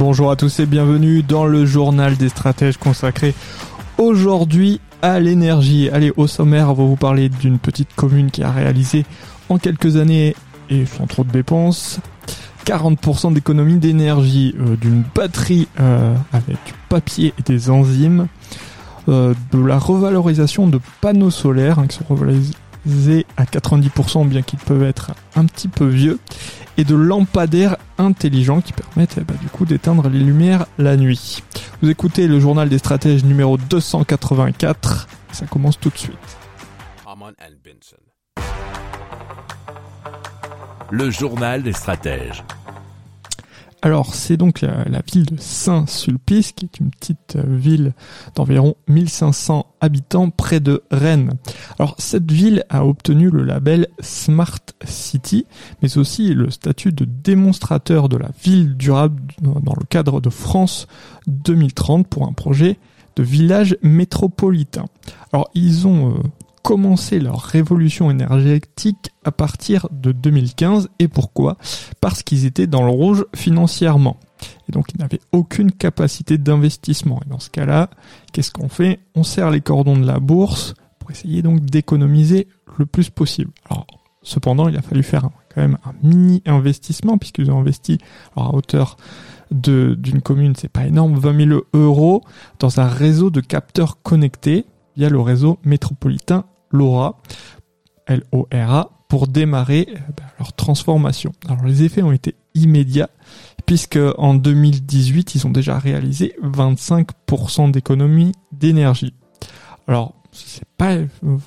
Bonjour à tous et bienvenue dans le journal des stratèges consacré aujourd'hui à l'énergie. Allez, au sommaire, on va vous parler d'une petite commune qui a réalisé en quelques années et sans trop de dépenses 40% d'économie d'énergie, euh, d'une batterie euh, avec du papier et des enzymes, euh, de la revalorisation de panneaux solaires hein, qui sont à 90% bien qu'ils peuvent être un petit peu vieux, et de lampadaires intelligents qui permettent eh ben, du coup d'éteindre les lumières la nuit. Vous écoutez le journal des stratèges numéro 284, ça commence tout de suite. Le journal des stratèges. Alors, c'est donc la, ville de Saint-Sulpice, qui est une petite euh, ville d'environ 1500 habitants près de Rennes. Alors, cette ville a obtenu le label Smart City, mais aussi le statut de démonstrateur de la ville durable dans le cadre de France 2030 pour un projet de village métropolitain. Alors, ils ont euh, commencé leur révolution énergétique à partir de 2015. Et pourquoi? Parce qu'ils étaient dans le rouge financièrement. Et donc ils n'avaient aucune capacité d'investissement. Et dans ce cas-là, qu'est-ce qu'on fait? On serre les cordons de la bourse pour essayer donc d'économiser le plus possible. Alors, cependant, il a fallu faire quand même un mini investissement puisqu'ils ont investi à hauteur d'une commune, c'est pas énorme, 20 000 euros dans un réseau de capteurs connectés via le réseau métropolitain LoRa, L-O-R-A, pour démarrer euh, ben, leur transformation. Alors les effets ont été immédiats, puisque en 2018, ils ont déjà réalisé 25% d'économie d'énergie. Alors, c'est pas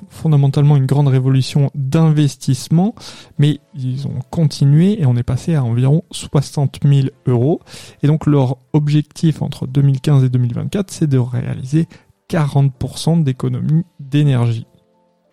fondamentalement une grande révolution d'investissement, mais ils ont continué et on est passé à environ 60 000 euros. Et donc leur objectif entre 2015 et 2024, c'est de réaliser 40% d'économie d'énergie.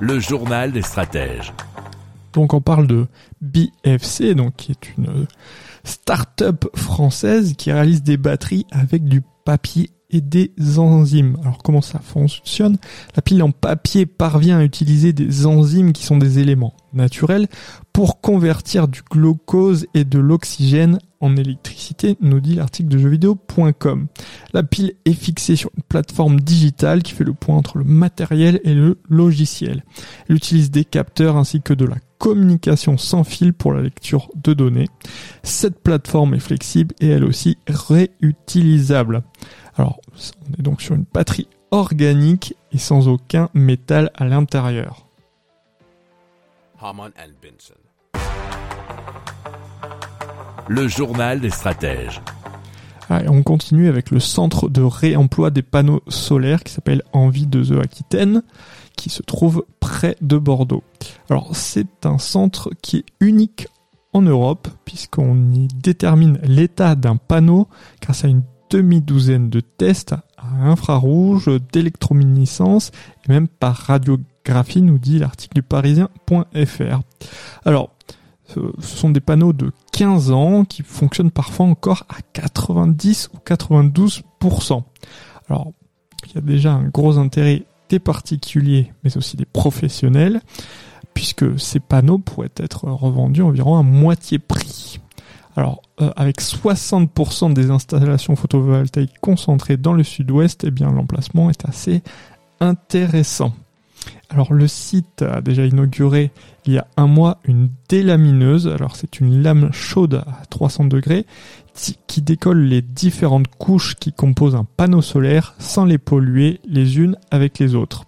Le journal des stratèges. Donc on parle de BFC, donc qui est une euh, start-up française qui réalise des batteries avec du papier et des enzymes. Alors comment ça fonctionne? La pile en papier parvient à utiliser des enzymes qui sont des éléments naturels pour convertir du glucose et de l'oxygène en électricité, nous dit l'article de jeuxvideo.com. La pile est fixée sur une plateforme digitale qui fait le point entre le matériel et le logiciel. Elle utilise des capteurs ainsi que de la communication sans fil pour la lecture de données. Cette plateforme est flexible et elle aussi réutilisable. Alors, on est donc sur une batterie organique et sans aucun métal à l'intérieur. Le journal des stratèges. Ah, on continue avec le centre de réemploi des panneaux solaires qui s'appelle Envie 2E Aquitaine, qui se trouve près de Bordeaux. Alors c'est un centre qui est unique en Europe, puisqu'on y détermine l'état d'un panneau grâce à une demi-douzaine de tests à infrarouge, d'électrominiscence et même par radiographie, nous dit l'article du parisien.fr. Alors, ce sont des panneaux de 15 ans qui fonctionnent parfois encore à 90 ou 92%. Alors, il y a déjà un gros intérêt des particuliers, mais aussi des professionnels, puisque ces panneaux pourraient être revendus environ à moitié prix. Alors, euh, avec 60% des installations photovoltaïques concentrées dans le sud-ouest, eh bien, l'emplacement est assez intéressant. Alors le site a déjà inauguré il y a un mois une délamineuse. Alors c'est une lame chaude à 300 degrés qui décolle les différentes couches qui composent un panneau solaire sans les polluer les unes avec les autres.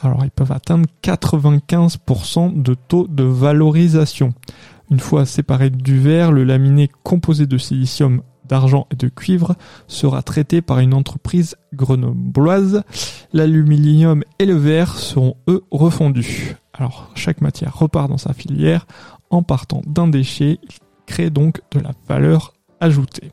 Alors ils peuvent atteindre 95% de taux de valorisation. Une fois séparé du verre, le laminé composé de silicium, d'argent et de cuivre sera traité par une entreprise grenobloise. L'aluminium et le verre seront eux refondus. Alors chaque matière repart dans sa filière en partant d'un déchet, il crée donc de la valeur ajoutée.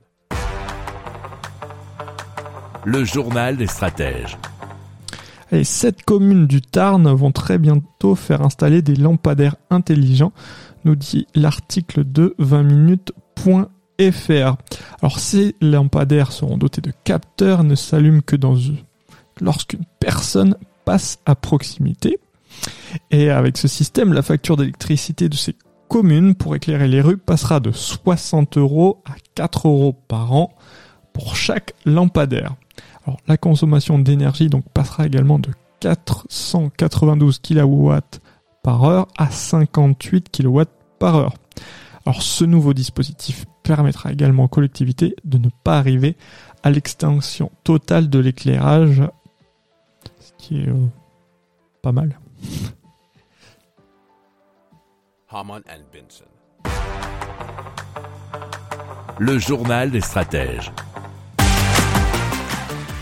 Le journal des stratèges. Et sept communes du Tarn vont très bientôt faire installer des lampadaires intelligents, nous dit l'article de 20minutes.fr. Alors ces lampadaires seront dotés de capteurs, ne s'allument que dans lorsqu'une personne passe à proximité. Et avec ce système, la facture d'électricité de ces communes pour éclairer les rues passera de 60 euros à 4 euros par an pour chaque lampadaire. Alors, la consommation d'énergie donc passera également de 492 kW par heure à 58 kW par heure. Alors ce nouveau dispositif permettra également aux collectivités de ne pas arriver à l'extinction totale de l'éclairage, ce qui est euh, pas mal. Le journal des stratèges.